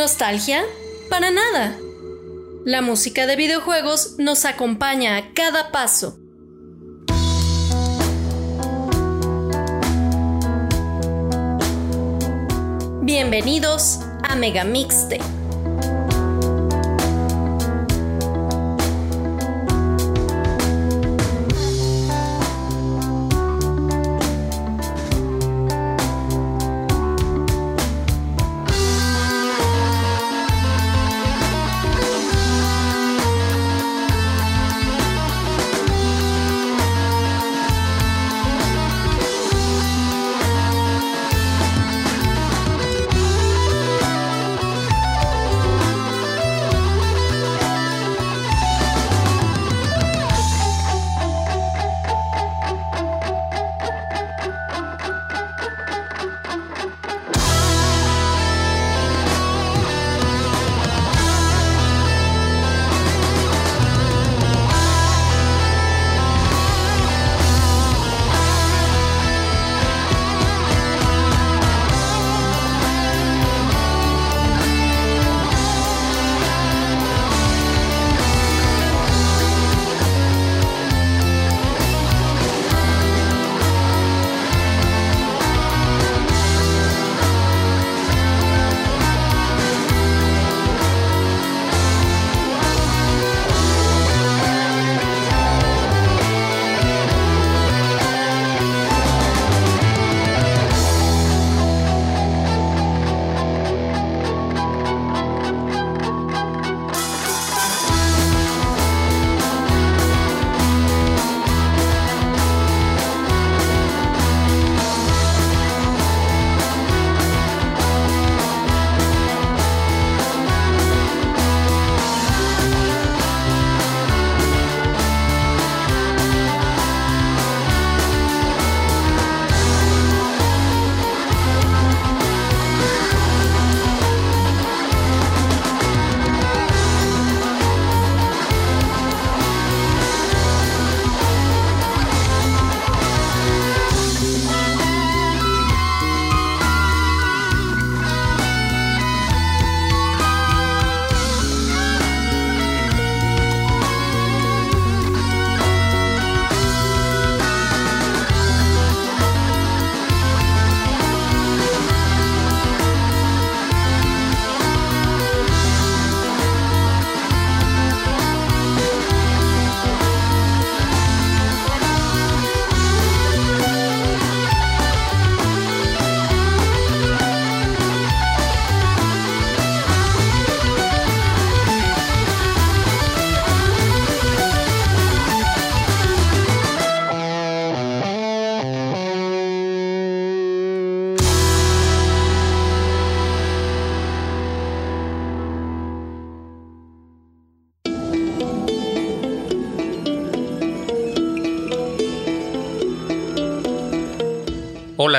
¿Nostalgia? Para nada. La música de videojuegos nos acompaña a cada paso. Bienvenidos a Mega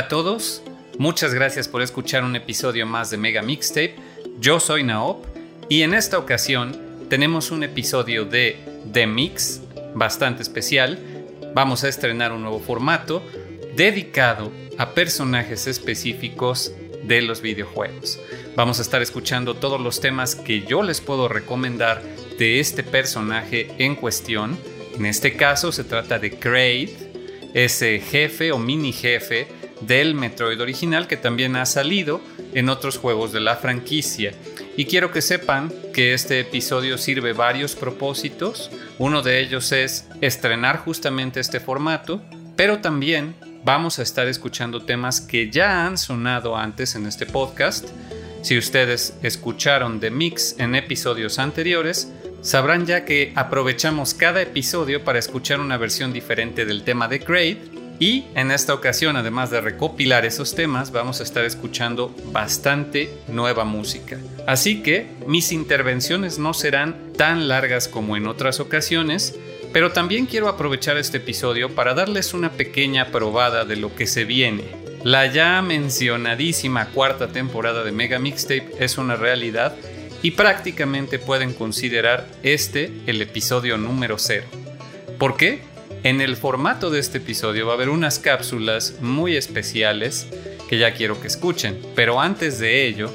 Hola a todos, muchas gracias por escuchar un episodio más de Mega Mixtape. Yo soy Naop y en esta ocasión tenemos un episodio de The Mix bastante especial. Vamos a estrenar un nuevo formato dedicado a personajes específicos de los videojuegos. Vamos a estar escuchando todos los temas que yo les puedo recomendar de este personaje en cuestión. En este caso se trata de Kraid, ese jefe o mini jefe del Metroid original que también ha salido en otros juegos de la franquicia. Y quiero que sepan que este episodio sirve varios propósitos. Uno de ellos es estrenar justamente este formato, pero también vamos a estar escuchando temas que ya han sonado antes en este podcast. Si ustedes escucharon The Mix en episodios anteriores, sabrán ya que aprovechamos cada episodio para escuchar una versión diferente del tema de Kraid y en esta ocasión, además de recopilar esos temas, vamos a estar escuchando bastante nueva música. Así que mis intervenciones no serán tan largas como en otras ocasiones, pero también quiero aprovechar este episodio para darles una pequeña probada de lo que se viene. La ya mencionadísima cuarta temporada de Mega Mixtape es una realidad y prácticamente pueden considerar este el episodio número cero. ¿Por qué? En el formato de este episodio va a haber unas cápsulas muy especiales que ya quiero que escuchen, pero antes de ello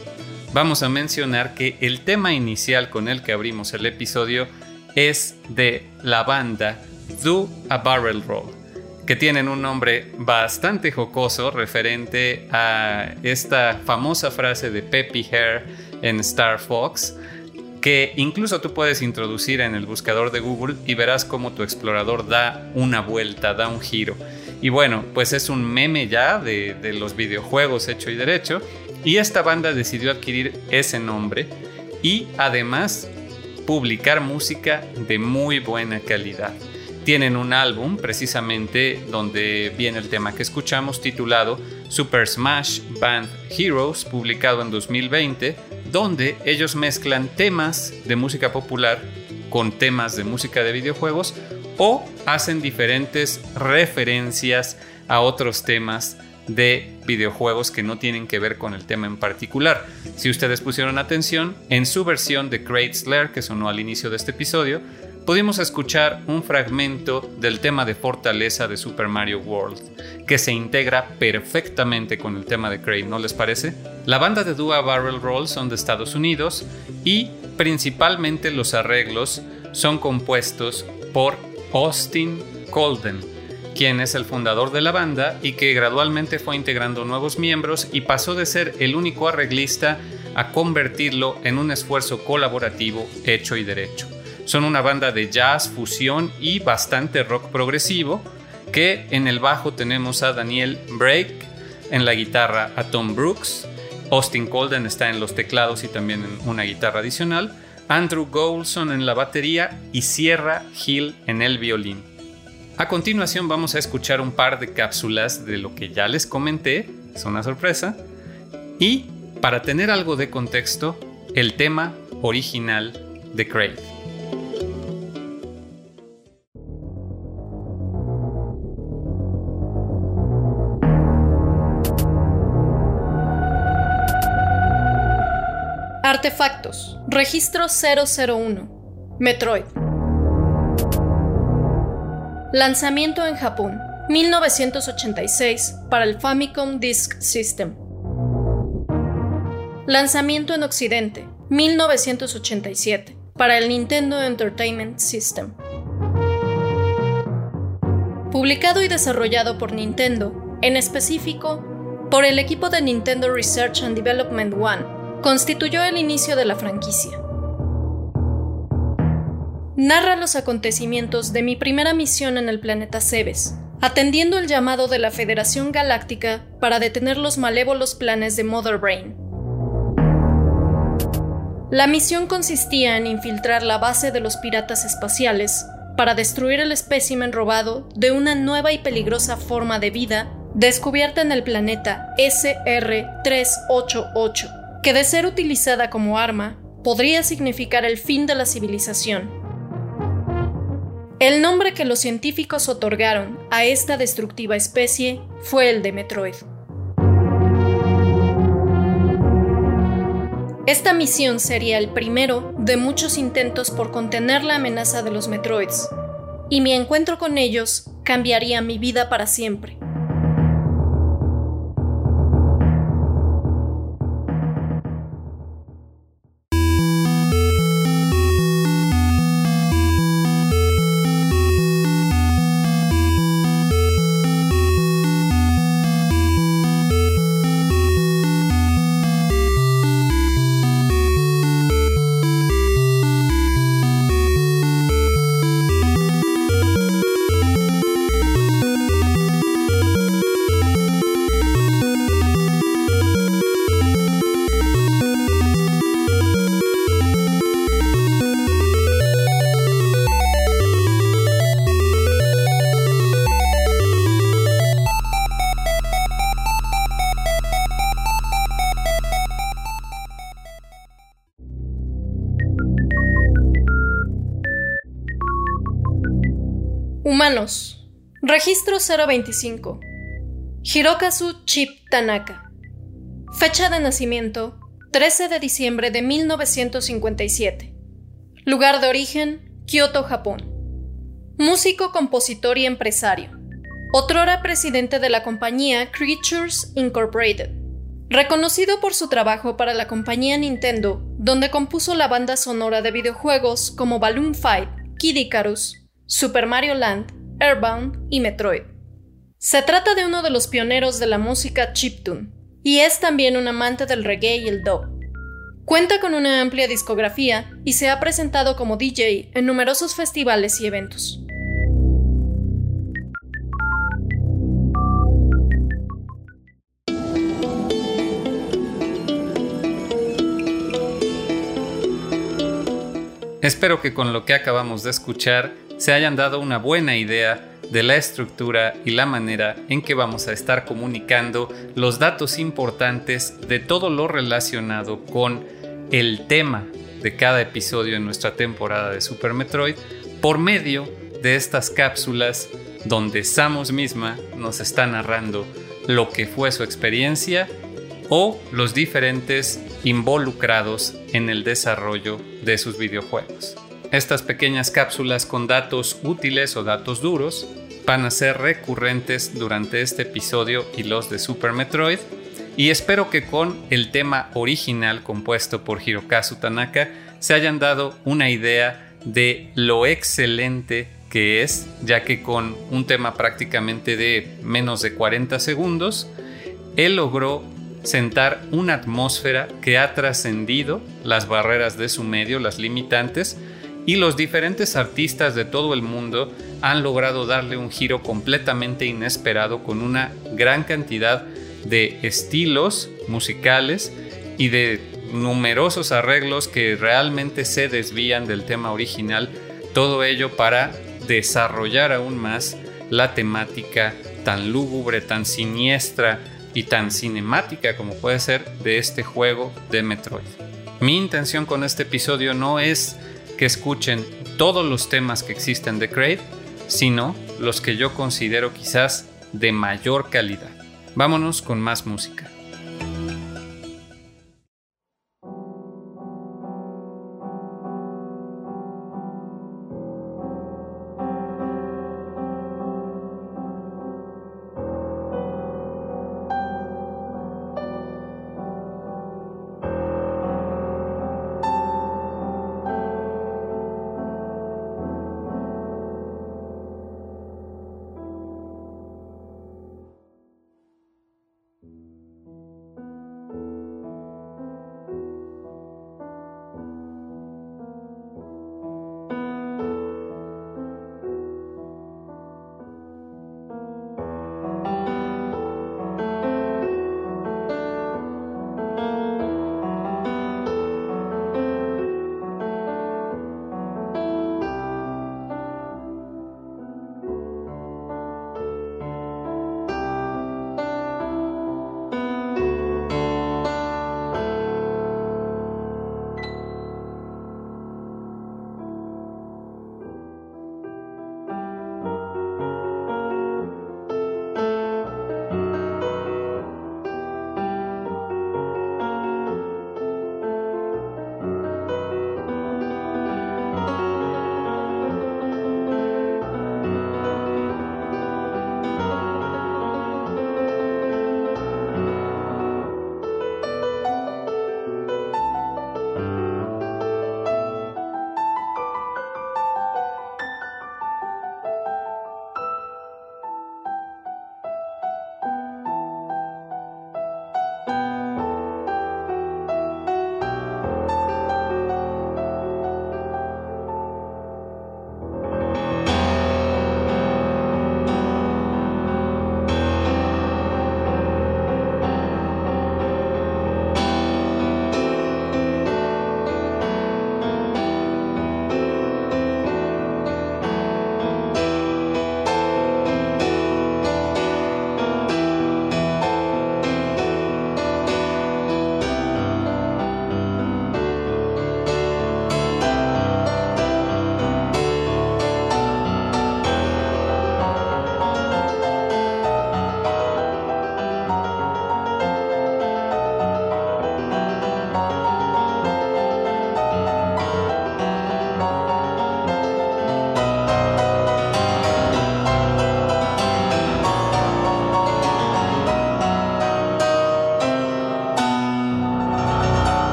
vamos a mencionar que el tema inicial con el que abrimos el episodio es de la banda Do a Barrel Roll, que tienen un nombre bastante jocoso referente a esta famosa frase de Peppy Hare en Star Fox, que incluso tú puedes introducir en el buscador de Google y verás cómo tu explorador da una vuelta, da un giro. Y bueno, pues es un meme ya de, de los videojuegos hecho y derecho. Y esta banda decidió adquirir ese nombre y además publicar música de muy buena calidad. Tienen un álbum precisamente donde viene el tema que escuchamos titulado Super Smash Band Heroes, publicado en 2020, donde ellos mezclan temas de música popular con temas de música de videojuegos o hacen diferentes referencias a otros temas de videojuegos que no tienen que ver con el tema en particular. Si ustedes pusieron atención, en su versión de Great Slayer que sonó al inicio de este episodio, pudimos escuchar un fragmento del tema de fortaleza de Super Mario World, que se integra perfectamente con el tema de Kraid, ¿no les parece? La banda de Dua Barrel Roll son de Estados Unidos y principalmente los arreglos son compuestos por Austin Colden, quien es el fundador de la banda y que gradualmente fue integrando nuevos miembros y pasó de ser el único arreglista a convertirlo en un esfuerzo colaborativo hecho y derecho. Son una banda de jazz, fusión y bastante rock progresivo, que en el bajo tenemos a Daniel Brake, en la guitarra a Tom Brooks, Austin Colden está en los teclados y también en una guitarra adicional, Andrew Goulson en la batería y Sierra Hill en el violín. A continuación vamos a escuchar un par de cápsulas de lo que ya les comenté, es una sorpresa, y para tener algo de contexto, el tema original de Craig. Artefactos. Registro 001. Metroid. Lanzamiento en Japón. 1986 para el Famicom Disk System. Lanzamiento en Occidente. 1987 para el Nintendo Entertainment System. Publicado y desarrollado por Nintendo, en específico por el equipo de Nintendo Research and Development One constituyó el inicio de la franquicia. Narra los acontecimientos de mi primera misión en el planeta Cebes, atendiendo el llamado de la Federación Galáctica para detener los malévolos planes de Mother Brain. La misión consistía en infiltrar la base de los piratas espaciales para destruir el espécimen robado de una nueva y peligrosa forma de vida descubierta en el planeta SR-388 que de ser utilizada como arma, podría significar el fin de la civilización. El nombre que los científicos otorgaron a esta destructiva especie fue el de Metroid. Esta misión sería el primero de muchos intentos por contener la amenaza de los Metroids, y mi encuentro con ellos cambiaría mi vida para siempre. 0025. Hirokazu Chip Tanaka. Fecha de nacimiento 13 de diciembre de 1957. Lugar de origen Kioto, Japón. Músico, compositor y empresario. Otrora presidente de la compañía Creatures Incorporated. Reconocido por su trabajo para la compañía Nintendo, donde compuso la banda sonora de videojuegos como Balloon Fight, Kid Icarus, Super Mario Land, Airbound y Metroid. Se trata de uno de los pioneros de la música chiptune, y es también un amante del reggae y el dub. Cuenta con una amplia discografía y se ha presentado como DJ en numerosos festivales y eventos. Espero que con lo que acabamos de escuchar se hayan dado una buena idea de la estructura y la manera en que vamos a estar comunicando los datos importantes de todo lo relacionado con el tema de cada episodio en nuestra temporada de Super Metroid por medio de estas cápsulas donde Samus misma nos está narrando lo que fue su experiencia o los diferentes involucrados en el desarrollo de sus videojuegos. Estas pequeñas cápsulas con datos útiles o datos duros van a ser recurrentes durante este episodio y los de Super Metroid. Y espero que con el tema original compuesto por Hirokazu Tanaka se hayan dado una idea de lo excelente que es, ya que con un tema prácticamente de menos de 40 segundos, él logró sentar una atmósfera que ha trascendido las barreras de su medio, las limitantes, y los diferentes artistas de todo el mundo han logrado darle un giro completamente inesperado con una gran cantidad de estilos musicales y de numerosos arreglos que realmente se desvían del tema original, todo ello para desarrollar aún más la temática tan lúgubre, tan siniestra y tan cinemática como puede ser de este juego de Metroid. Mi intención con este episodio no es que escuchen todos los temas que existen de Crave, sino los que yo considero quizás de mayor calidad. Vámonos con más música.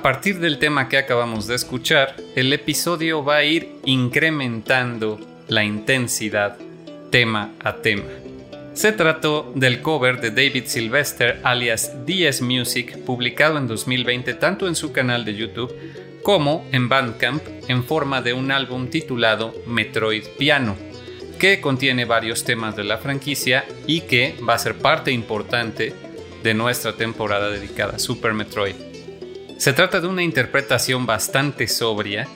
A partir del tema que acabamos de escuchar, el episodio va a ir incrementando la intensidad tema a tema. Se trató del cover de David Sylvester alias DS Music publicado en 2020 tanto en su canal de YouTube como en Bandcamp en forma de un álbum titulado Metroid Piano, que contiene varios temas de la franquicia y que va a ser parte importante de nuestra temporada dedicada a Super Metroid. Se trata de una interpretación bastante sobria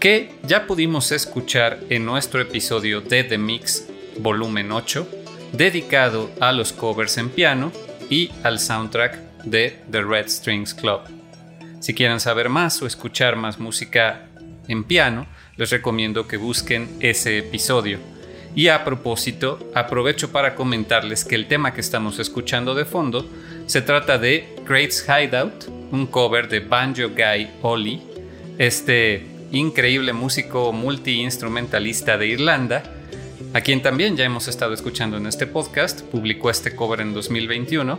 que ya pudimos escuchar en nuestro episodio de The Mix volumen 8, dedicado a los covers en piano y al soundtrack de The Red Strings Club. Si quieren saber más o escuchar más música en piano, les recomiendo que busquen ese episodio. Y a propósito, aprovecho para comentarles que el tema que estamos escuchando de fondo se trata de Great's Hideout, un cover de Banjo Guy Oli, este increíble músico multiinstrumentalista de Irlanda, a quien también ya hemos estado escuchando en este podcast, publicó este cover en 2021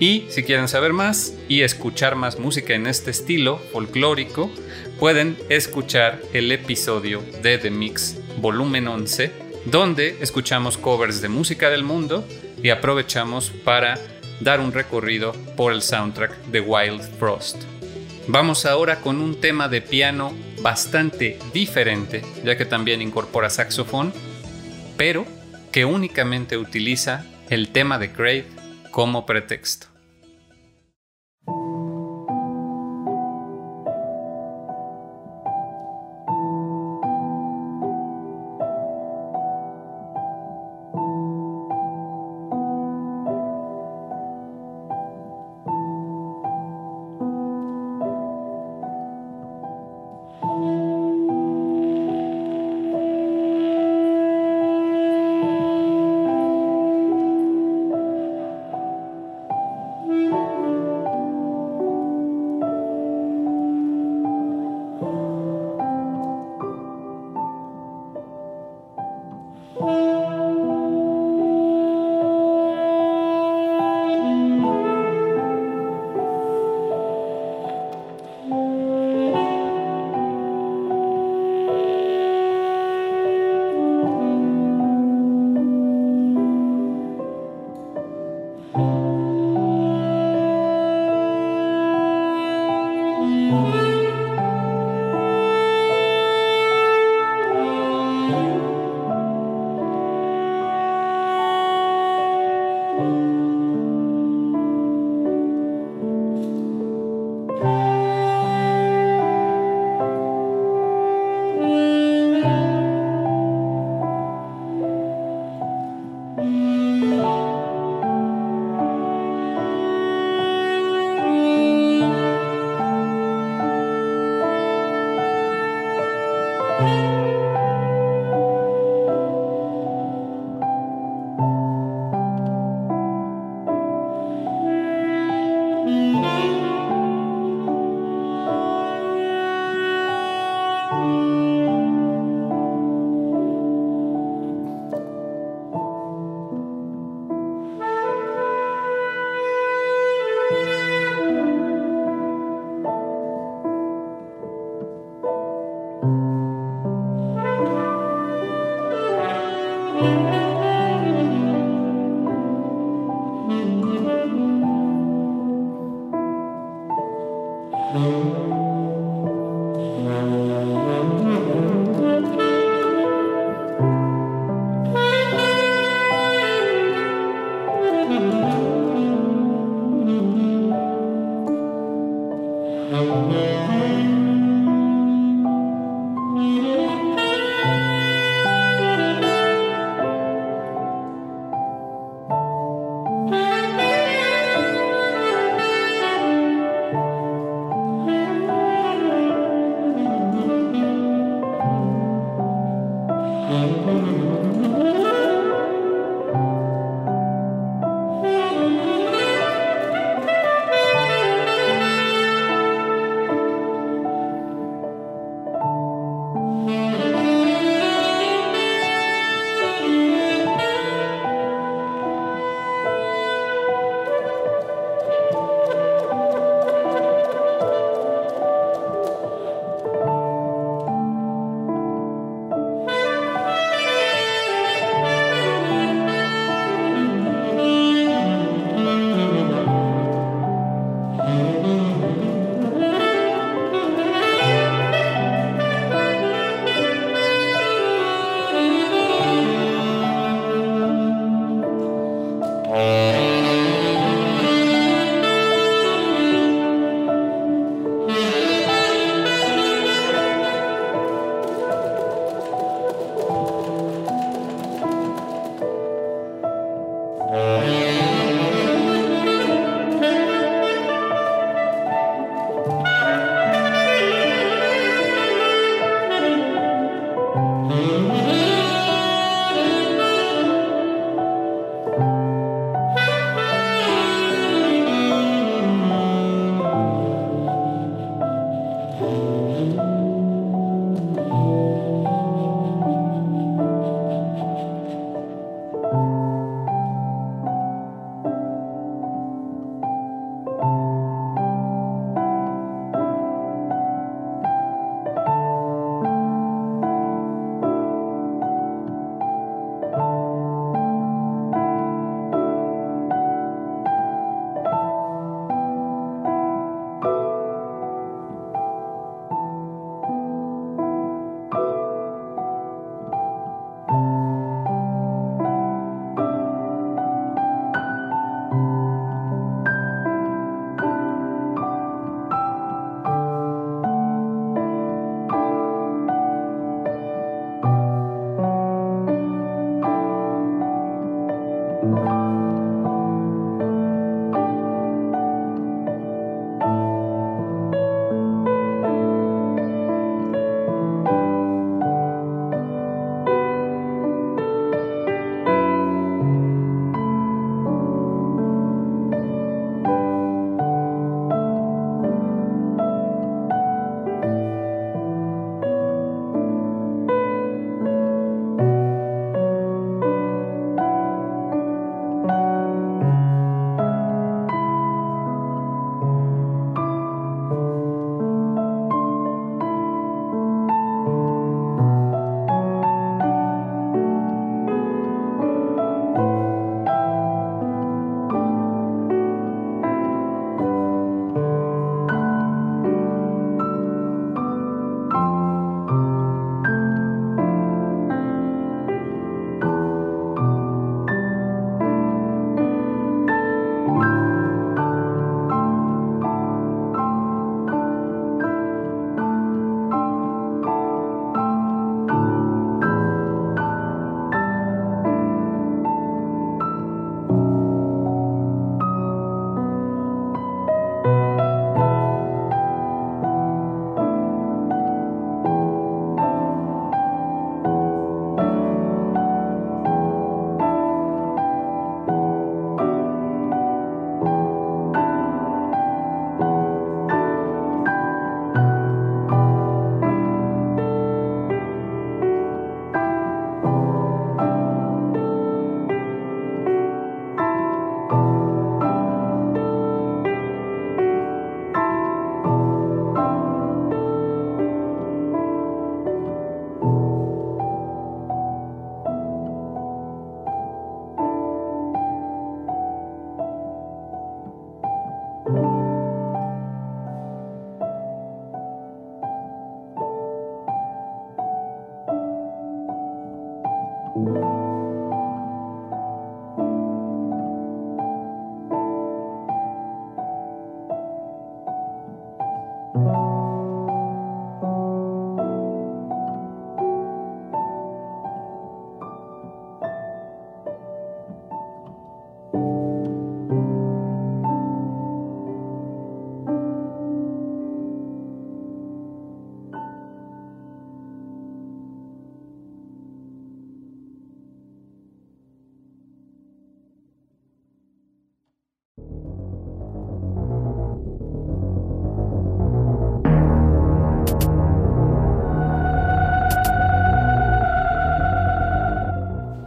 y si quieren saber más y escuchar más música en este estilo folclórico, pueden escuchar el episodio de The Mix volumen 11, donde escuchamos covers de música del mundo y aprovechamos para dar un recorrido por el soundtrack de Wild Frost. Vamos ahora con un tema de piano bastante diferente, ya que también incorpora saxofón, pero que únicamente utiliza el tema de Crave como pretexto.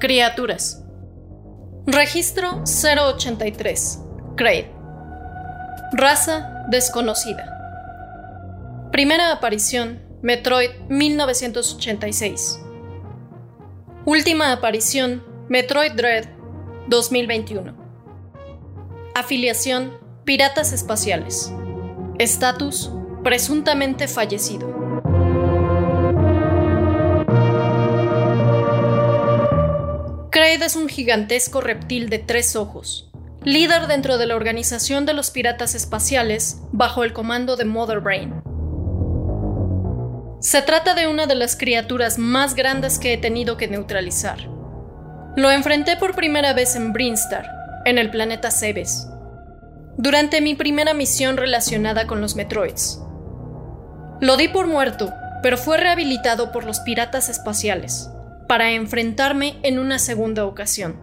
Criaturas. Registro 083. Kraid. Raza desconocida. Primera aparición, Metroid 1986. Última aparición, Metroid Dread 2021. Afiliación, Piratas Espaciales. Estatus, presuntamente fallecido. Es un gigantesco reptil de tres ojos, líder dentro de la organización de los piratas espaciales bajo el comando de Mother Brain. Se trata de una de las criaturas más grandes que he tenido que neutralizar. Lo enfrenté por primera vez en Brinstar, en el planeta Cebes, durante mi primera misión relacionada con los Metroids. Lo di por muerto, pero fue rehabilitado por los piratas espaciales para enfrentarme en una segunda ocasión.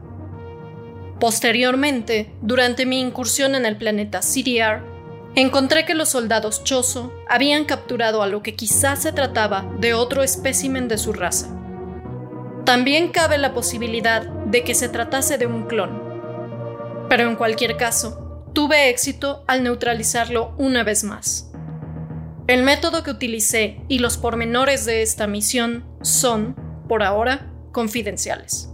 Posteriormente, durante mi incursión en el planeta CDR, encontré que los soldados Chozo habían capturado a lo que quizás se trataba de otro espécimen de su raza. También cabe la posibilidad de que se tratase de un clon. Pero en cualquier caso, tuve éxito al neutralizarlo una vez más. El método que utilicé y los pormenores de esta misión son, por ahora, confidenciales.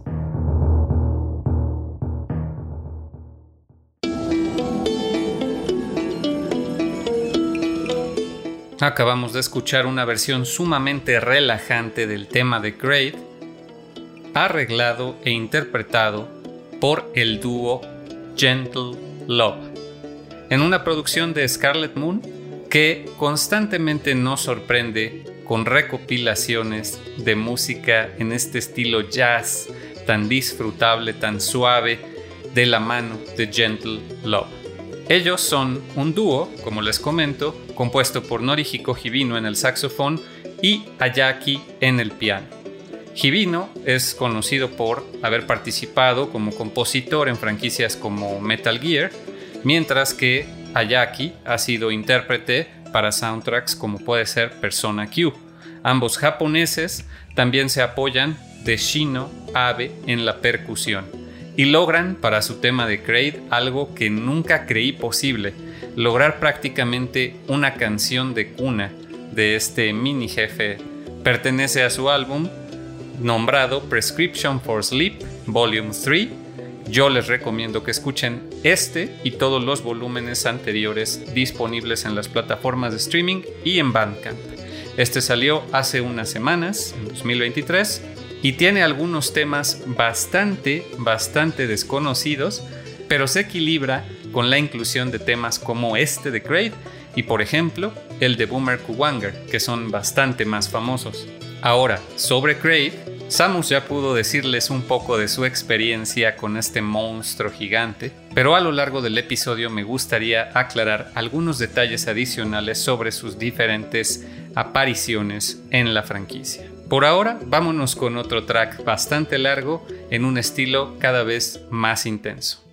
Acabamos de escuchar una versión sumamente relajante del tema de Great, arreglado e interpretado por el dúo Gentle Love, en una producción de Scarlet Moon que constantemente nos sorprende con recopilaciones de música en este estilo jazz tan disfrutable, tan suave, de la mano de Gentle Love. Ellos son un dúo, como les comento, compuesto por Norihiko Hibino en el saxofón y Ayaki en el piano. Hibino es conocido por haber participado como compositor en franquicias como Metal Gear, mientras que Ayaki ha sido intérprete para soundtracks como puede ser Persona Q. Ambos japoneses también se apoyan de Shino Abe en la percusión y logran para su tema de Kraid algo que nunca creí posible, lograr prácticamente una canción de cuna de este mini jefe. Pertenece a su álbum nombrado Prescription for Sleep Volume 3 yo les recomiendo que escuchen este y todos los volúmenes anteriores disponibles en las plataformas de streaming y en Bandcamp. Este salió hace unas semanas, en 2023, y tiene algunos temas bastante, bastante desconocidos, pero se equilibra con la inclusión de temas como este de Great y por ejemplo el de Boomer Kuwanger, que son bastante más famosos. Ahora, sobre Great, Samus ya pudo decirles un poco de su experiencia con este monstruo gigante, pero a lo largo del episodio me gustaría aclarar algunos detalles adicionales sobre sus diferentes apariciones en la franquicia. Por ahora, vámonos con otro track bastante largo en un estilo cada vez más intenso.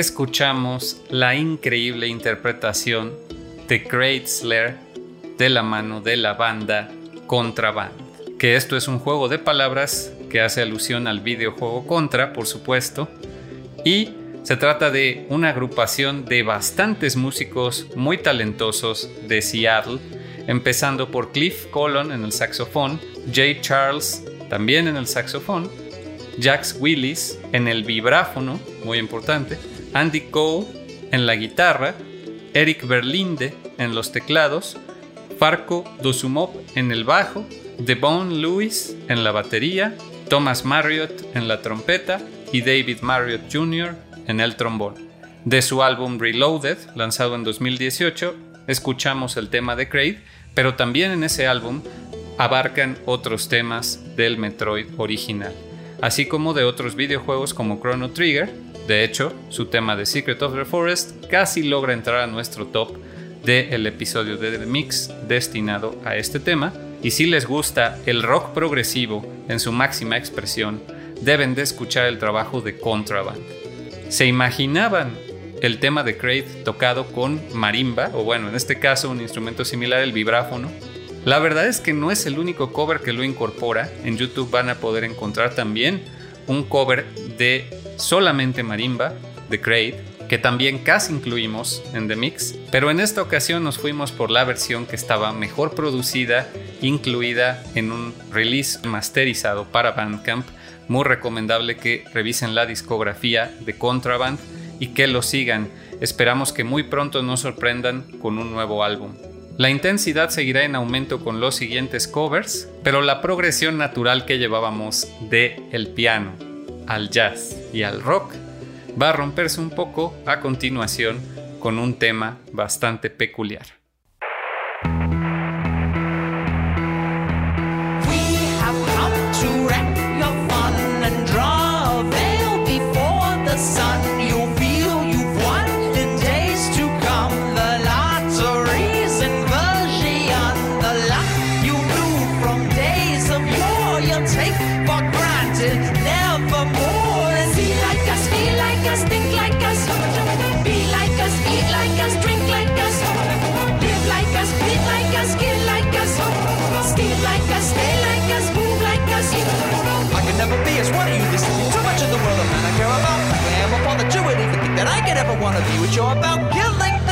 Escuchamos la increíble interpretación de Great de la mano de la banda Contraband. Que esto es un juego de palabras que hace alusión al videojuego Contra, por supuesto. Y se trata de una agrupación de bastantes músicos muy talentosos de Seattle, empezando por Cliff Colon en el saxofón, Jay Charles también en el saxofón, Jax Willis en el vibráfono, muy importante, Andy Cole en la guitarra, Eric Berlinde en los teclados, Farco Dosumov en el bajo, Devon Lewis en la batería, Thomas Marriott en la trompeta y David Marriott Jr. en el trombón. De su álbum Reloaded, lanzado en 2018, escuchamos el tema de Craig, pero también en ese álbum abarcan otros temas del Metroid original, así como de otros videojuegos como Chrono Trigger. De hecho, su tema de Secret of the Forest casi logra entrar a nuestro top del episodio de The Mix destinado a este tema. Y si les gusta el rock progresivo en su máxima expresión, deben de escuchar el trabajo de Contraband. ¿Se imaginaban el tema de Craig tocado con marimba, o bueno, en este caso un instrumento similar, el vibráfono? La verdad es que no es el único cover que lo incorpora. En YouTube van a poder encontrar también un cover de solamente marimba de Craig que también casi incluimos en The Mix, pero en esta ocasión nos fuimos por la versión que estaba mejor producida, incluida en un release masterizado para Bandcamp. Muy recomendable que revisen la discografía de Contraband y que lo sigan. Esperamos que muy pronto nos sorprendan con un nuevo álbum. La intensidad seguirá en aumento con los siguientes covers, pero la progresión natural que llevábamos de el piano al jazz y al rock va a romperse un poco a continuación con un tema bastante peculiar. another one of you, which are about killing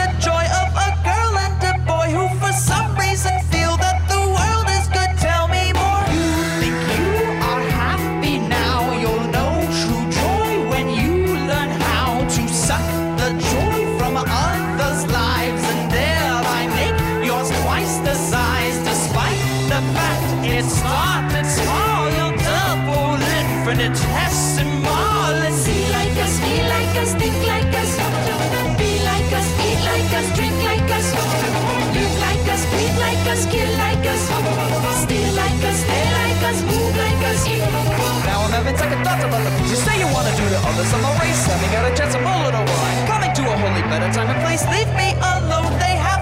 I'm thoughts about the things you say you wanna do to others. I'm a race, having got a chance to mull it over. I'm coming to a wholly better time and place. Leave me alone. They have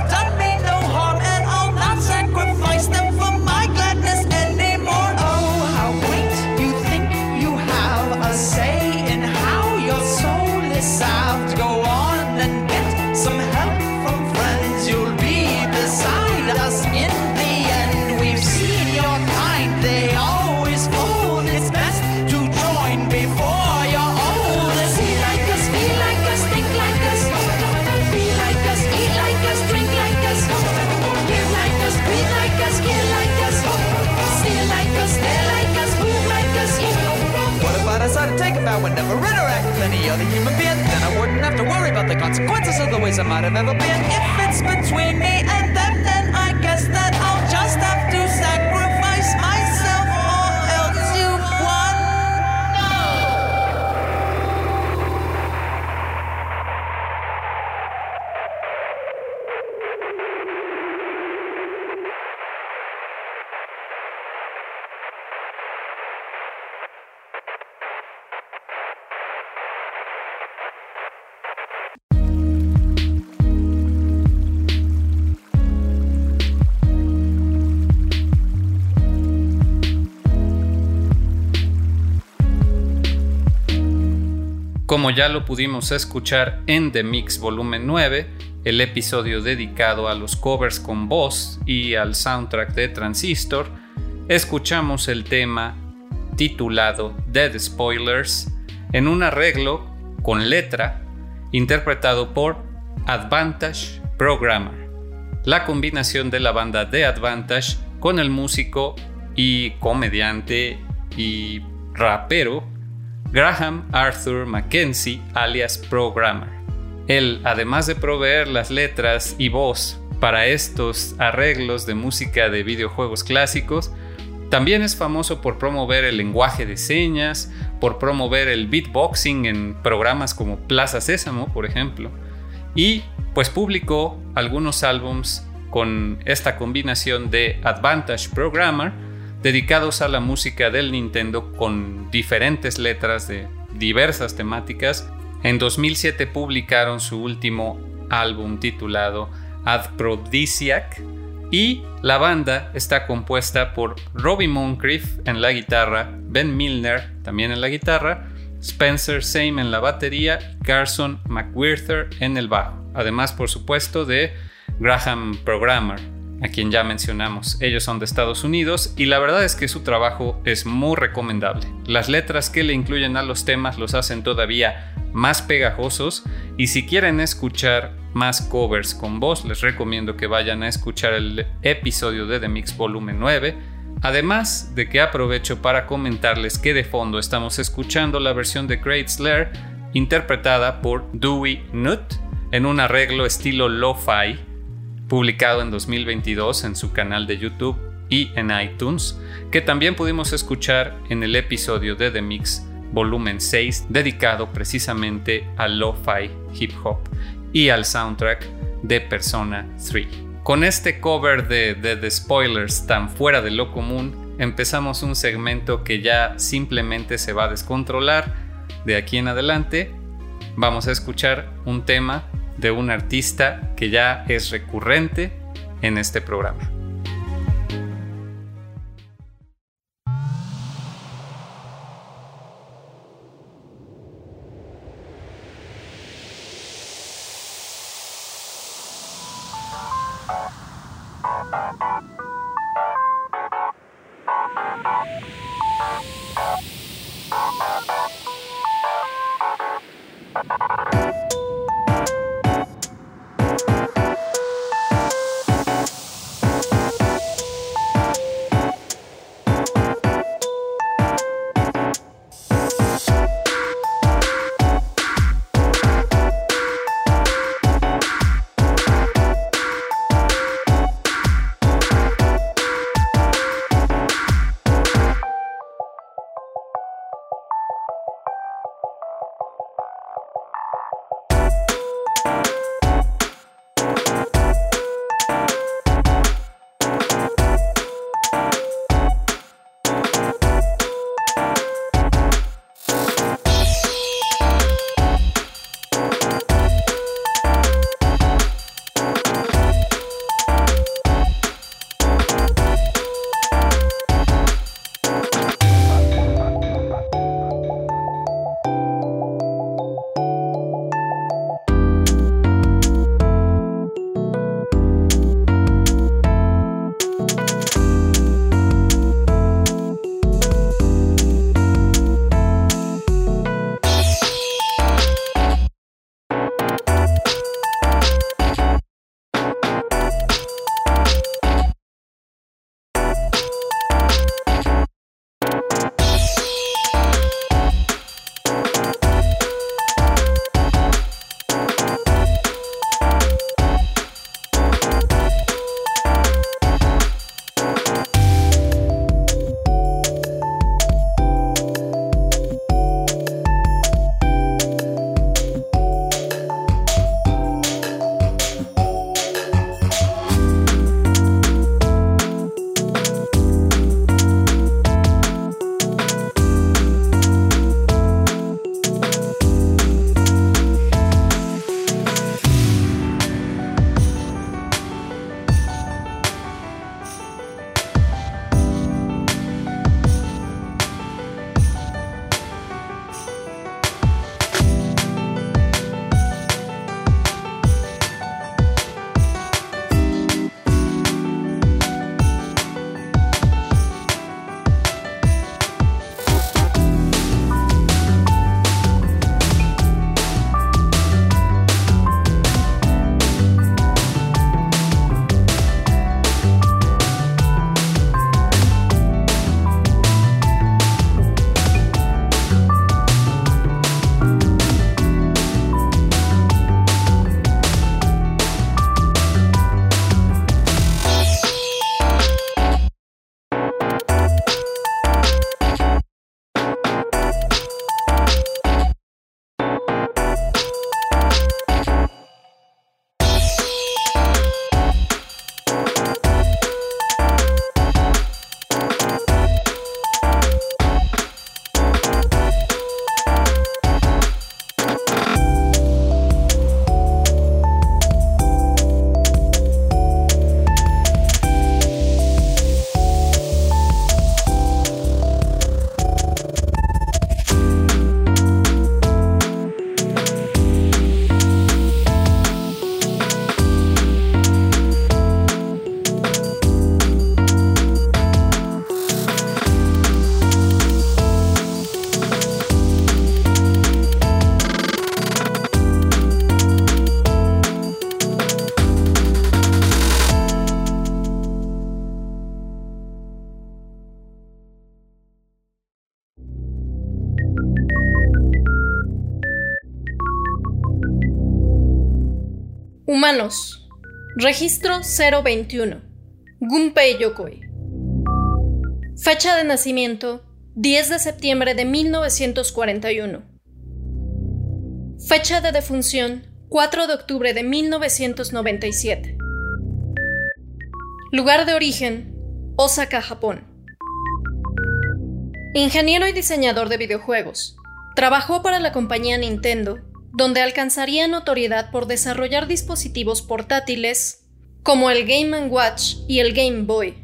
and never interact with any other human being? Then I wouldn't have to worry about the consequences of the ways I might have ever been. If it's between me and Como ya lo pudimos escuchar en The Mix Volumen 9, el episodio dedicado a los covers con voz y al soundtrack de Transistor, escuchamos el tema titulado Dead Spoilers en un arreglo con letra interpretado por Advantage Programmer, la combinación de la banda de Advantage con el músico y comediante y rapero Graham Arthur Mackenzie alias Programmer. Él, además de proveer las letras y voz para estos arreglos de música de videojuegos clásicos, también es famoso por promover el lenguaje de señas, por promover el beatboxing en programas como Plaza Sésamo, por ejemplo. Y pues publicó algunos álbums con esta combinación de Advantage Programmer dedicados a la música del Nintendo con diferentes letras de diversas temáticas. En 2007 publicaron su último álbum titulado Adprodisiac y la banda está compuesta por Robbie Moncrief en la guitarra, Ben Milner también en la guitarra, Spencer Same en la batería, Carson McWhirter en el bajo, además por supuesto de Graham Programmer, a quien ya mencionamos. Ellos son de Estados Unidos y la verdad es que su trabajo es muy recomendable. Las letras que le incluyen a los temas los hacen todavía más pegajosos y si quieren escuchar más covers con voz, les recomiendo que vayan a escuchar el episodio de The Mix Volumen 9. Además de que aprovecho para comentarles que de fondo estamos escuchando la versión de Great Slayer interpretada por Dewey Nutt en un arreglo estilo lo-fi publicado en 2022 en su canal de YouTube y en iTunes, que también pudimos escuchar en el episodio de The Mix volumen 6 dedicado precisamente al lo-fi hip hop y al soundtrack de Persona 3. Con este cover de, The Spoilers tan fuera de lo común, empezamos un segmento que ya simplemente se va a descontrolar. De aquí en adelante vamos a escuchar un tema de un artista que ya es recurrente en este programa. Registro 021. Gunpei Yokoi. Fecha de nacimiento 10 de septiembre de 1941. Fecha de defunción 4 de octubre de 1997. Lugar de origen Osaka, Japón. Ingeniero y diseñador de videojuegos. Trabajó para la compañía Nintendo, donde alcanzaría notoriedad por desarrollar dispositivos portátiles como el Game Watch y el Game Boy.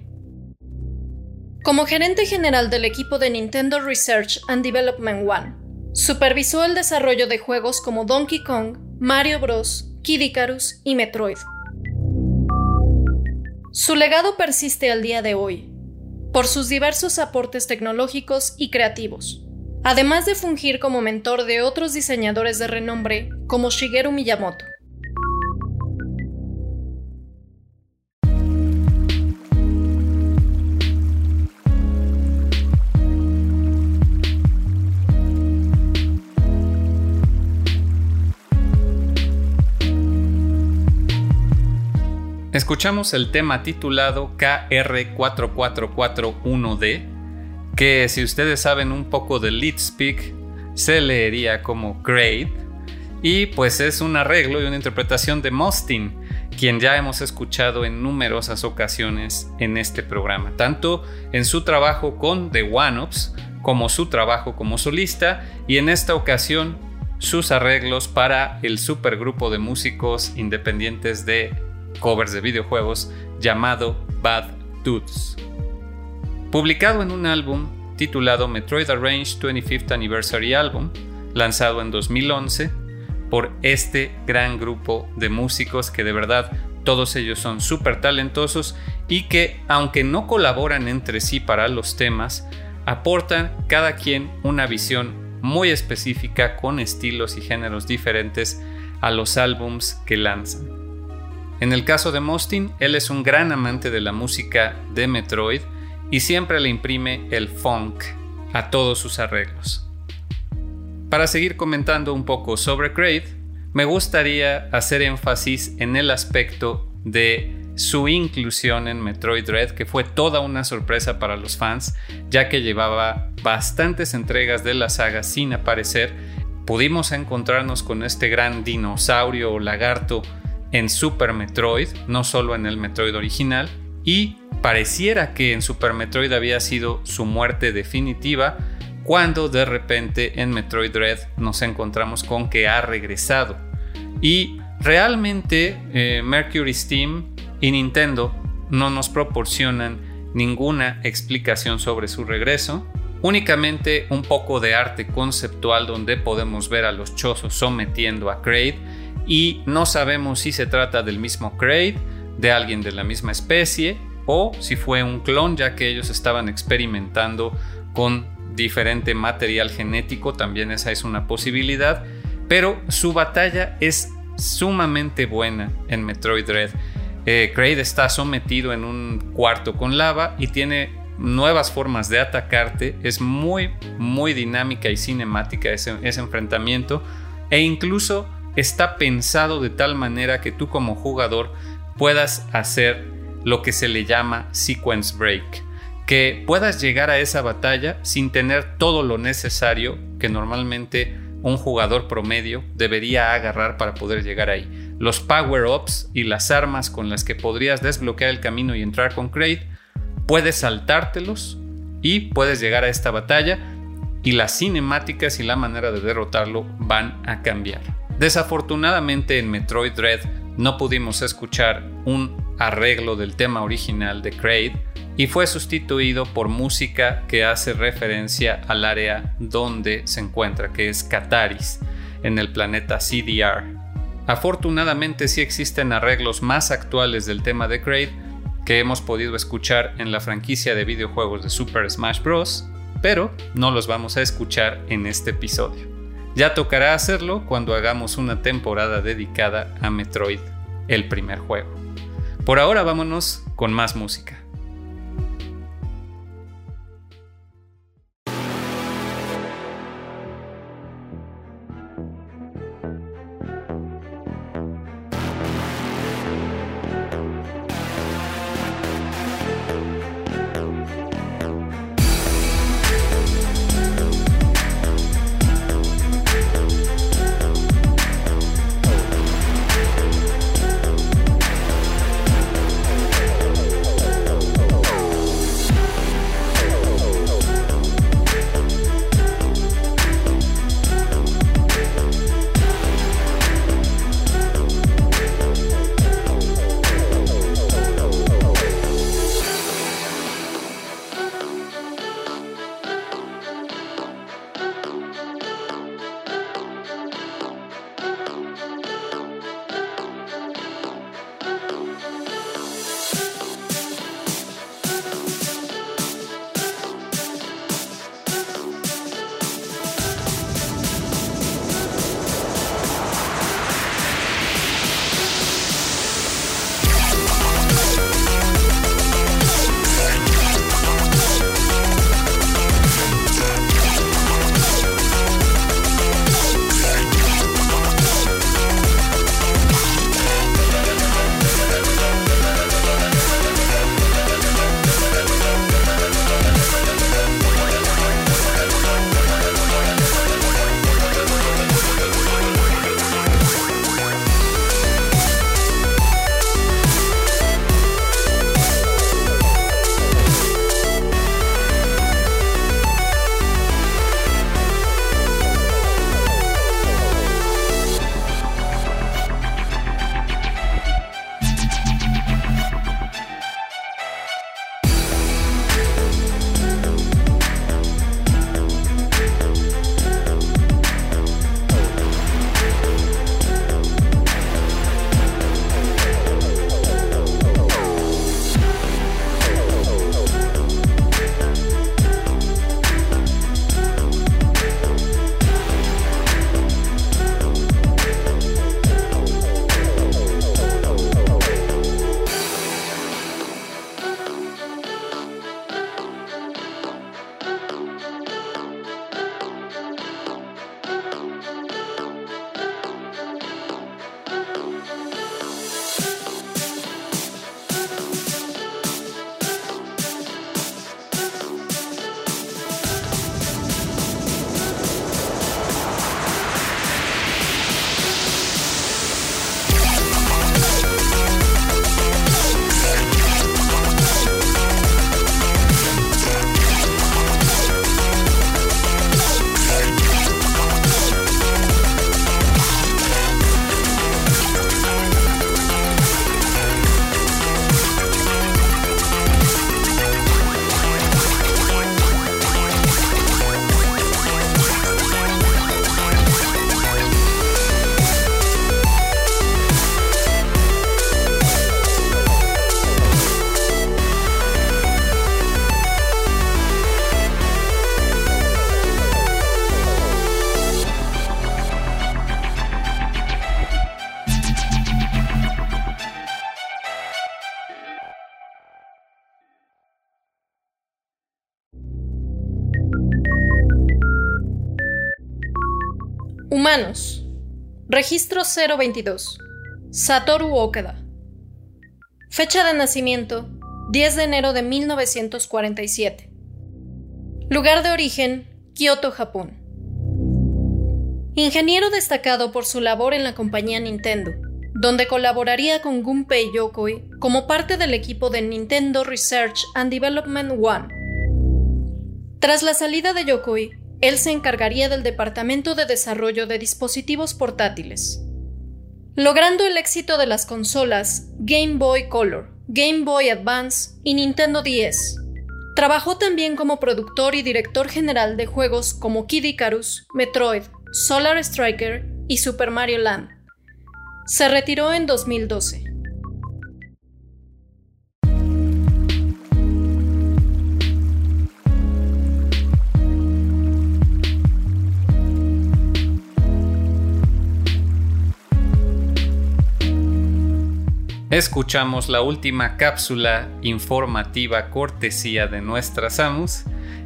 Como gerente general del equipo de Nintendo Research and Development One, supervisó el desarrollo de juegos como Donkey Kong, Mario Bros., Kid Icarus y Metroid. Su legado persiste al día de hoy, por sus diversos aportes tecnológicos y creativos, además de fungir como mentor de otros diseñadores de renombre como Shigeru Miyamoto. Escuchamos el tema titulado KR4441D, que si ustedes saben un poco de lead speak, se leería como Grade, y pues es un arreglo y una interpretación de Mostin, quien ya hemos escuchado en numerosas ocasiones en este programa, tanto en su trabajo con The One-Ups como su trabajo como solista, y en esta ocasión sus arreglos para el supergrupo de músicos independientes de covers de videojuegos llamado Bad Dudes. Publicado en un álbum titulado Metroid Arrange 25th Anniversary Album, lanzado en 2011 por este gran grupo de músicos que de verdad todos ellos son súper talentosos y que aunque no colaboran entre sí para los temas, aportan cada quien una visión muy específica con estilos y géneros diferentes a los álbums que lanzan. En el caso de Mostin, él es un gran amante de la música de Metroid y siempre le imprime el funk a todos sus arreglos. Para seguir comentando un poco sobre Kraid, me gustaría hacer énfasis en el aspecto de su inclusión en Metroid Dread, que fue toda una sorpresa para los fans, ya que llevaba bastantes entregas de la saga sin aparecer. Pudimos encontrarnos con este gran dinosaurio o lagarto en Super Metroid, no solo en el Metroid original, y pareciera que en Super Metroid había sido su muerte definitiva, cuando de repente en Metroid Dread nos encontramos con que ha regresado. Y realmente eh, Mercury Steam y Nintendo no nos proporcionan ninguna explicación sobre su regreso, únicamente un poco de arte conceptual donde podemos ver a los chozos sometiendo a Kraid y no sabemos si se trata del mismo Kraid, de alguien de la misma especie o si fue un clon ya que ellos estaban experimentando con diferente material genético, también esa es una posibilidad, pero su batalla es sumamente buena en Metroid Dread. Eh, está sometido en un cuarto con lava y tiene nuevas formas de atacarte, es muy muy dinámica y cinemática ese enfrentamiento e incluso está pensado de tal manera que tú como jugador puedas hacer lo que se le llama sequence break, que puedas llegar a esa batalla sin tener todo lo necesario que normalmente un jugador promedio debería agarrar para poder llegar ahí. Los power-ups y las armas con las que podrías desbloquear el camino y entrar con Kraid, puedes saltártelos y puedes llegar a esta batalla y las cinemáticas y la manera de derrotarlo van a cambiar. Desafortunadamente en Metroid Dread no pudimos escuchar un arreglo del tema original de Kraid y fue sustituido por música que hace referencia al área donde se encuentra, que es Kataris, en el planeta CDR. Afortunadamente sí existen arreglos más actuales del tema de Kraid que hemos podido escuchar en la franquicia de videojuegos de Super Smash Bros., pero no los vamos a escuchar en este episodio. Ya tocará hacerlo cuando hagamos una temporada dedicada a Metroid, el primer juego. Por ahora vámonos con más música. Humanos. Registro 022. Satoru Okada. Fecha de nacimiento 10 de enero de 1947. Lugar de origen Kyoto, Japón. Ingeniero destacado por su labor en la compañía Nintendo, donde colaboraría con Gunpei Yokoi como parte del equipo de Nintendo Research and Development One. Tras la salida de Yokoi, él se encargaría del departamento de desarrollo de dispositivos portátiles, logrando el éxito de las consolas Game Boy Color, Game Boy Advance y Nintendo DS. Trabajó también como productor y director general de juegos como Kid Icarus, Metroid, Solar Striker y Super Mario Land. Se retiró en 2012. Escuchamos la última cápsula informativa cortesía de nuestra Samus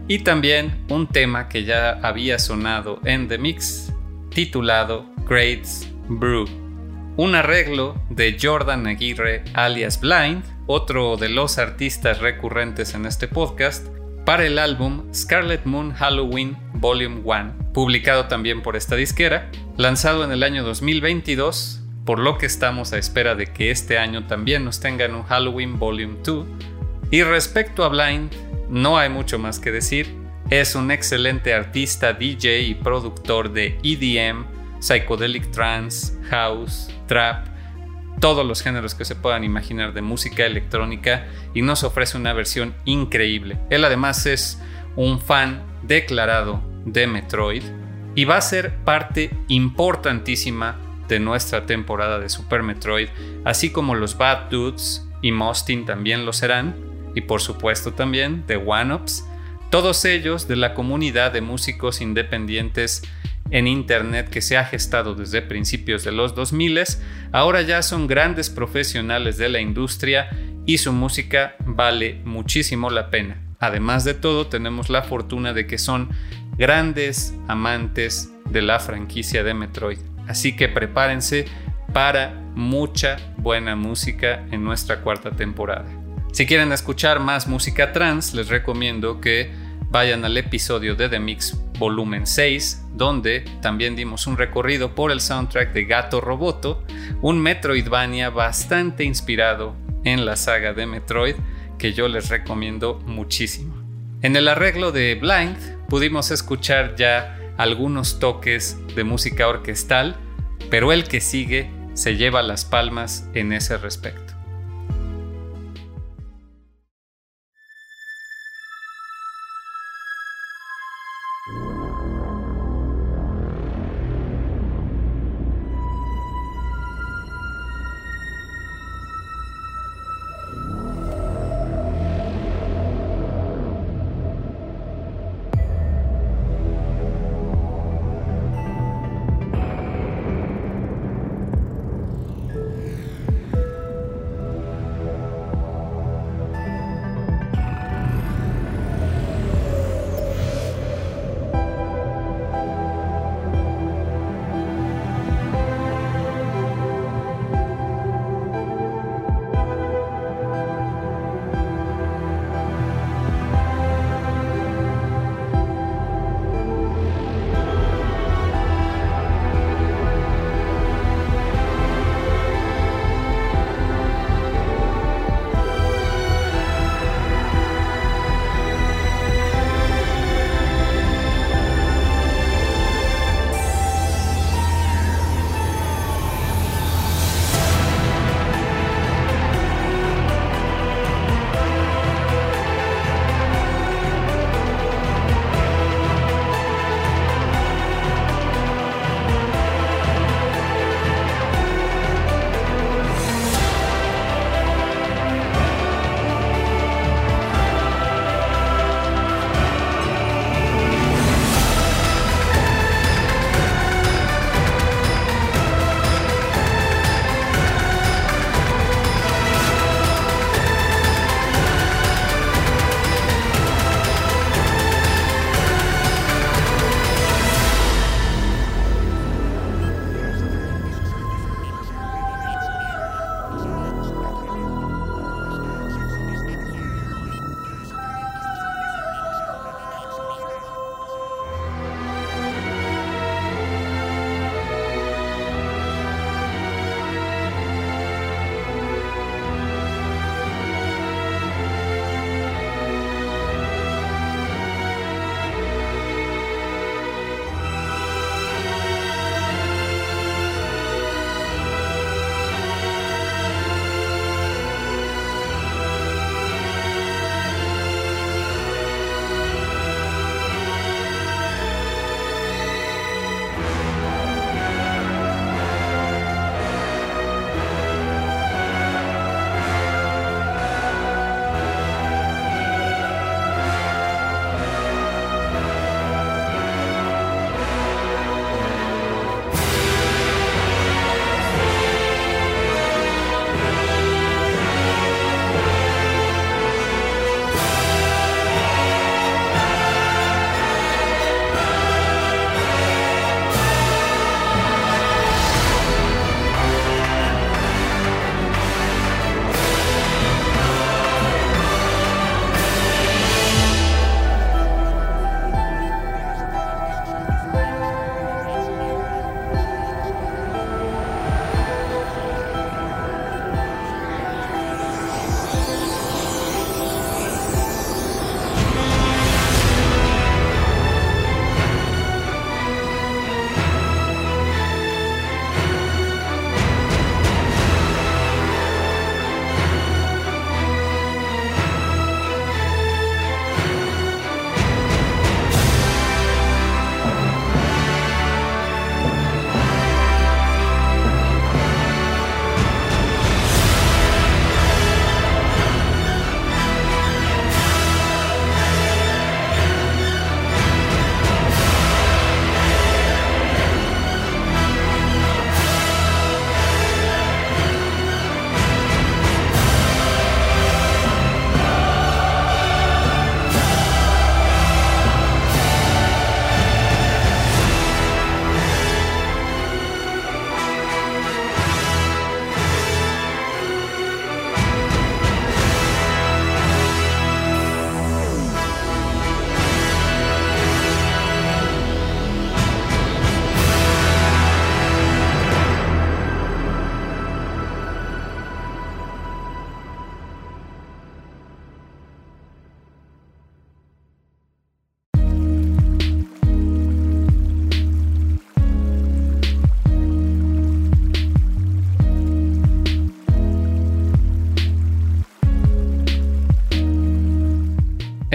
y también un tema que ya había sonado en The Mix titulado Grades Brew. Un arreglo de Jordan Aguirre alias Blind, otro de los artistas recurrentes en este podcast, para el álbum Scarlet Moon Halloween Volume 1, publicado también por esta disquera, lanzado en el año 2022 por lo que estamos a espera de que este año también nos tengan un Halloween Volume 2. Y respecto a Blind, no hay mucho más que decir. Es un excelente artista, DJ y productor de EDM, psychedelic trance, house, trap, todos los géneros que se puedan imaginar de música electrónica y nos ofrece una versión increíble. Él además es un fan declarado de Metroid y va a ser parte importantísima de nuestra temporada de Super Metroid, así como los Bad Dudes y Mostin también lo serán, y por supuesto también The One-Ups, todos ellos de la comunidad de músicos independientes en Internet que se ha gestado desde principios de los 2000, ahora ya son grandes profesionales de la industria y su música vale muchísimo la pena. Además de todo, tenemos la fortuna de que son grandes amantes de la franquicia de Metroid. Así que prepárense para mucha buena música en nuestra cuarta temporada. Si quieren escuchar más música trans, les recomiendo que vayan al episodio de The Mix volumen 6, donde también dimos un recorrido por el soundtrack de Gato Roboto, un Metroidvania bastante inspirado en la saga de Metroid que yo les recomiendo muchísimo. En el arreglo de Blind pudimos escuchar ya algunos toques de música orquestal, pero el que sigue se lleva las palmas en ese respecto.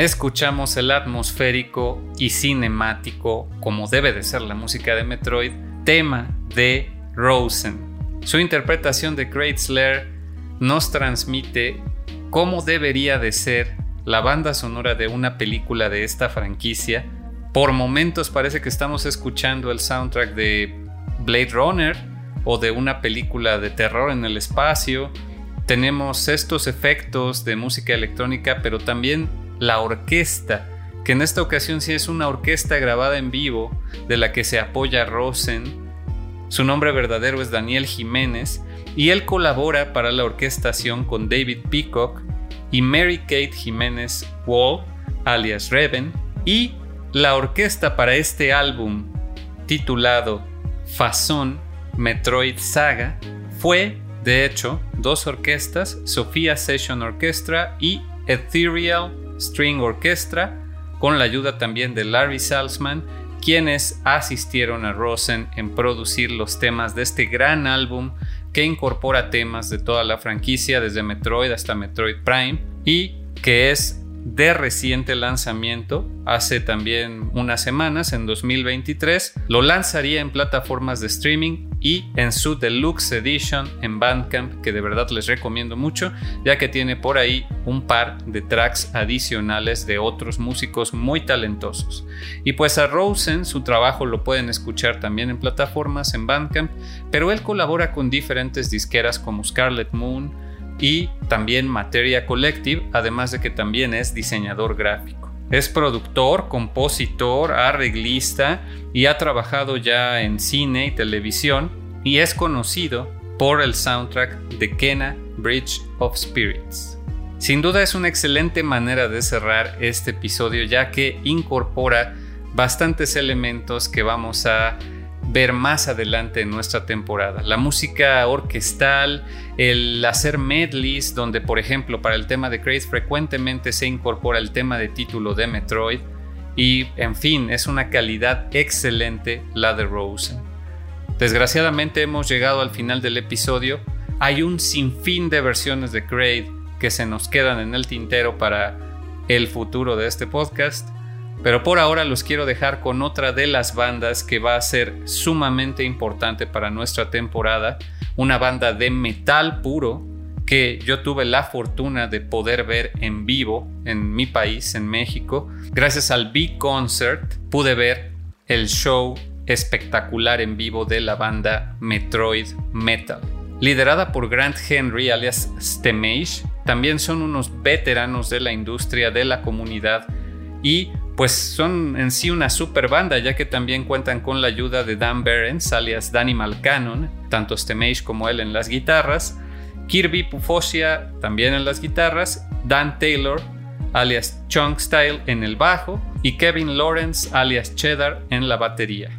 Escuchamos el atmosférico y cinemático, como debe de ser la música de Metroid, tema de Rosen. Su interpretación de Great Slayer nos transmite cómo debería de ser la banda sonora de una película de esta franquicia. Por momentos parece que estamos escuchando el soundtrack de Blade Runner o de una película de terror en el espacio. Tenemos estos efectos de música electrónica, pero también la orquesta, que en esta ocasión sí es una orquesta grabada en vivo de la que se apoya Rosen. Su nombre verdadero es Daniel Jiménez y él colabora para la orquestación con David Peacock y Mary Kate Jiménez Wall, alias Reven, y la orquesta para este álbum titulado Fazón Metroid Saga fue, de hecho, dos orquestas, Sofía Session Orchestra y Ethereal String Orchestra, con la ayuda también de Larry Salzman, quienes asistieron a Rosen en producir los temas de este gran álbum que incorpora temas de toda la franquicia, desde Metroid hasta Metroid Prime, y que es de reciente lanzamiento, hace también unas semanas, en 2023, lo lanzaría en plataformas de streaming y en su deluxe edition en Bandcamp, que de verdad les recomiendo mucho, ya que tiene por ahí un par de tracks adicionales de otros músicos muy talentosos. Y pues a Rosen su trabajo lo pueden escuchar también en plataformas en Bandcamp, pero él colabora con diferentes disqueras como Scarlet Moon, y también Materia Collective, además de que también es diseñador gráfico. Es productor, compositor, arreglista y ha trabajado ya en cine y televisión y es conocido por el soundtrack de Kena Bridge of Spirits. Sin duda es una excelente manera de cerrar este episodio ya que incorpora bastantes elementos que vamos a ver más adelante en nuestra temporada. La música orquestal, el hacer medleys, donde por ejemplo para el tema de Craze frecuentemente se incorpora el tema de título de Metroid. Y en fin, es una calidad excelente la de Rosen. Desgraciadamente hemos llegado al final del episodio. Hay un sinfín de versiones de Kraid que se nos quedan en el tintero para el futuro de este podcast. Pero por ahora los quiero dejar con otra de las bandas que va a ser sumamente importante para nuestra temporada, una banda de metal puro que yo tuve la fortuna de poder ver en vivo en mi país, en México. Gracias al Big Concert pude ver el show espectacular en vivo de la banda Metroid Metal. Liderada por Grant Henry alias Stemage, también son unos veteranos de la industria, de la comunidad y pues son en sí una super banda, ya que también cuentan con la ayuda de Dan Behrens, alias Danny Malcannon, tanto Stemage como él en las guitarras, Kirby Pufosia también en las guitarras, Dan Taylor, alias Chunk Style en el bajo, y Kevin Lawrence, alias Cheddar, en la batería.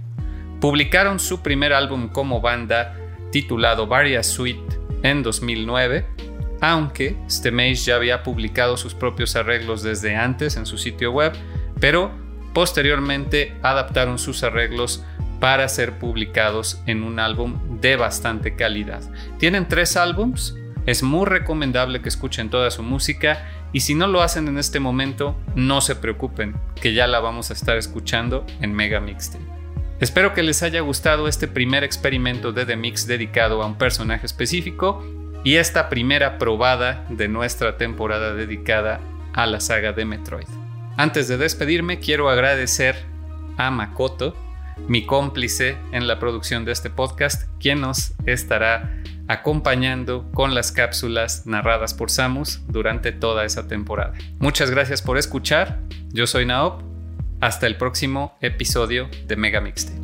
Publicaron su primer álbum como banda, titulado Various Suite, en 2009, aunque Stemage ya había publicado sus propios arreglos desde antes en su sitio web, pero posteriormente adaptaron sus arreglos para ser publicados en un álbum de bastante calidad. Tienen tres álbums, es muy recomendable que escuchen toda su música y si no lo hacen en este momento, no se preocupen, que ya la vamos a estar escuchando en Mega Mixtape. Espero que les haya gustado este primer experimento de The Mix dedicado a un personaje específico y esta primera probada de nuestra temporada dedicada a la saga de Metroid. Antes de despedirme, quiero agradecer a Makoto, mi cómplice en la producción de este podcast, quien nos estará acompañando con las cápsulas narradas por Samus durante toda esa temporada. Muchas gracias por escuchar, yo soy Naop, hasta el próximo episodio de Mega Mixtape.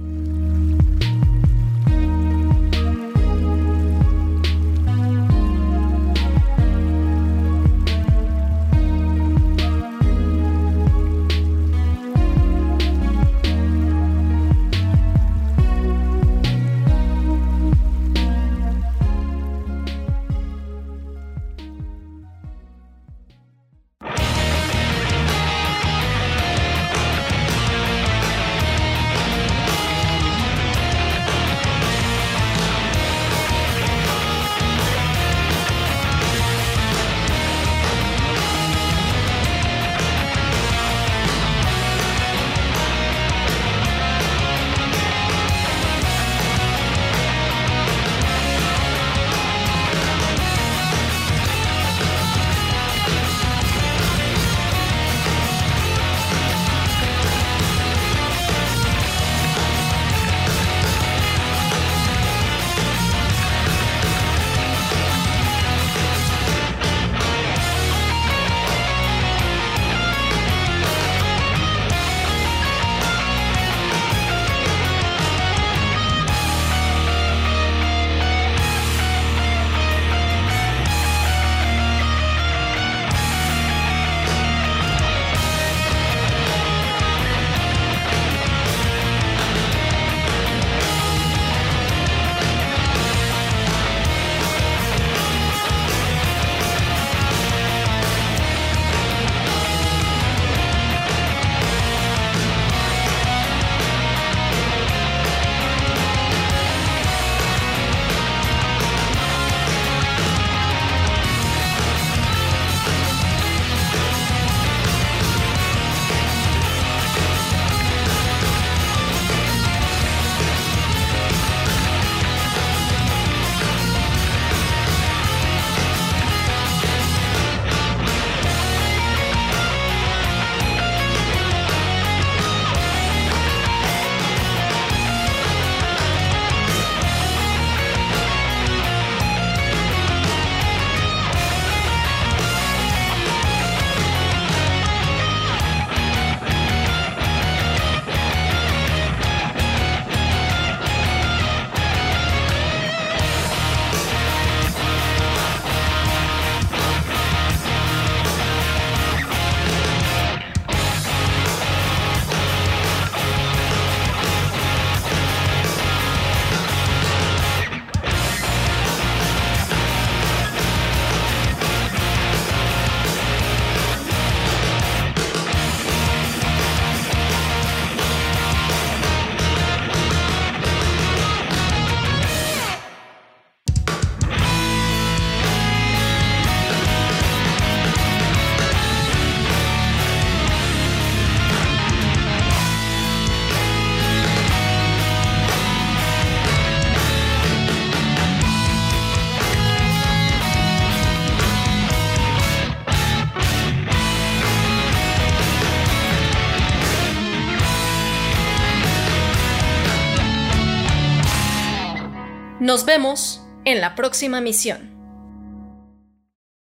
Nos vemos en la próxima misión.